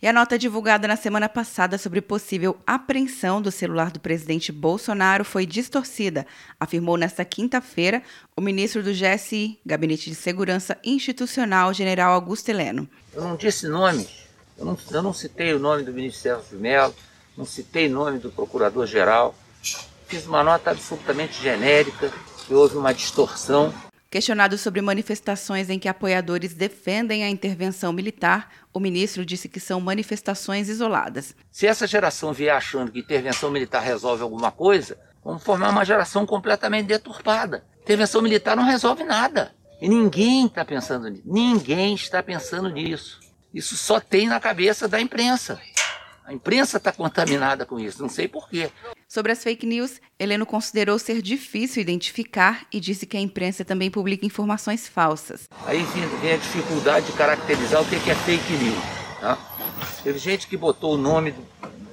E a nota divulgada na semana passada sobre possível apreensão do celular do presidente Bolsonaro foi distorcida, afirmou nesta quinta-feira o ministro do GSI, Gabinete de Segurança Institucional, general Augusto Heleno. Eu não disse nomes, eu não, eu não citei o nome do ministro Sérgio Melo, não citei o nome do procurador-geral, fiz uma nota absolutamente genérica, que houve uma distorção Questionado sobre manifestações em que apoiadores defendem a intervenção militar, o ministro disse que são manifestações isoladas. Se essa geração vier achando que intervenção militar resolve alguma coisa, vamos formar uma geração completamente deturpada. Intervenção militar não resolve nada. E ninguém está pensando nisso. Ninguém está pensando nisso. Isso só tem na cabeça da imprensa. A imprensa está contaminada com isso, não sei porquê. Sobre as fake news, Heleno considerou ser difícil identificar e disse que a imprensa também publica informações falsas. Aí vem a dificuldade de caracterizar o que é fake news. Tá? Teve gente que botou o nome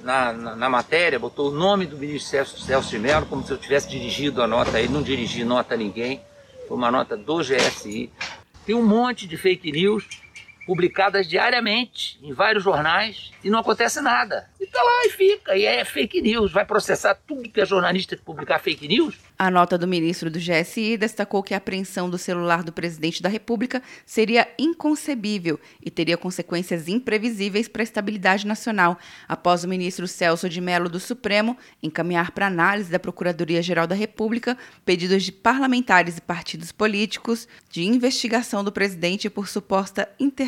na, na, na, matéria, botou o nome do ministro Celso, Celso de Mello, como se eu tivesse dirigido a nota aí, não dirigi nota a ninguém, foi uma nota do GSI. Tem um monte de fake news publicadas diariamente em vários jornais e não acontece nada. E tá lá e fica, e é fake news. Vai processar tudo que é jornalista que publicar fake news? A nota do ministro do GSI destacou que a apreensão do celular do presidente da República seria inconcebível e teria consequências imprevisíveis para a estabilidade nacional, após o ministro Celso de Mello do Supremo encaminhar para análise da Procuradoria-Geral da República pedidos de parlamentares e partidos políticos de investigação do presidente por suposta